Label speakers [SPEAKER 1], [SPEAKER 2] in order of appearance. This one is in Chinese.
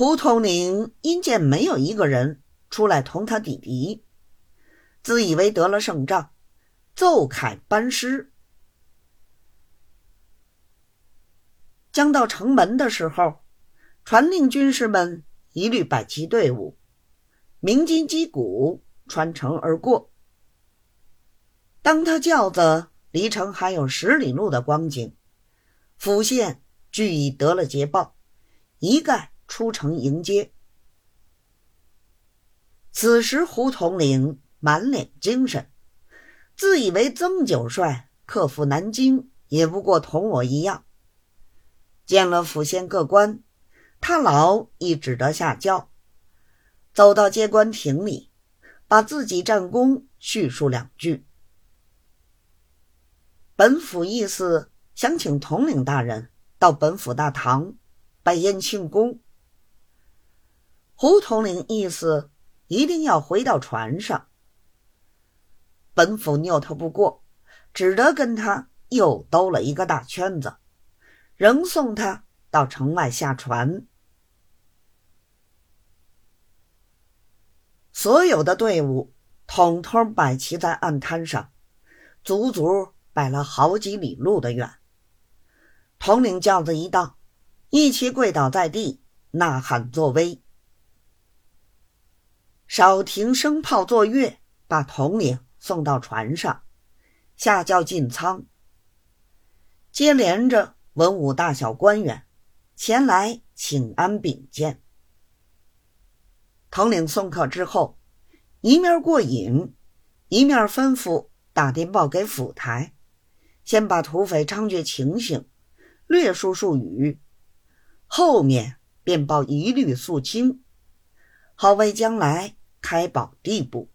[SPEAKER 1] 胡统领因见没有一个人出来同他抵敌，自以为得了胜仗，奏凯班师。将到城门的时候，传令军士们一律摆齐队伍，鸣金击鼓，穿城而过。当他轿子离城还有十里路的光景，府县俱已得了捷报，一概出城迎接。此时胡统领满脸精神，自以为曾九帅克服南京，也不过同我一样。见了府县各官，他老亦只得下轿，走到接官亭里，把自己战功叙述两句。本府意思想请统领大人到本府大堂摆宴庆功。胡统领意思一定要回到船上。本府拗头不过，只得跟他又兜了一个大圈子。仍送他到城外下船。所有的队伍统统摆齐在岸滩上，足足摆了好几里路的远。统领轿子一到，一齐跪倒在地，呐喊作威。少廷升炮作乐，把统领送到船上，下轿进舱。接连着。文武大小官员前来请安禀见。统领送客之后，一面过瘾，一面吩咐打电报给府台，先把土匪猖獗情形略述数语，后面便报一律肃清，好为将来开宝地步。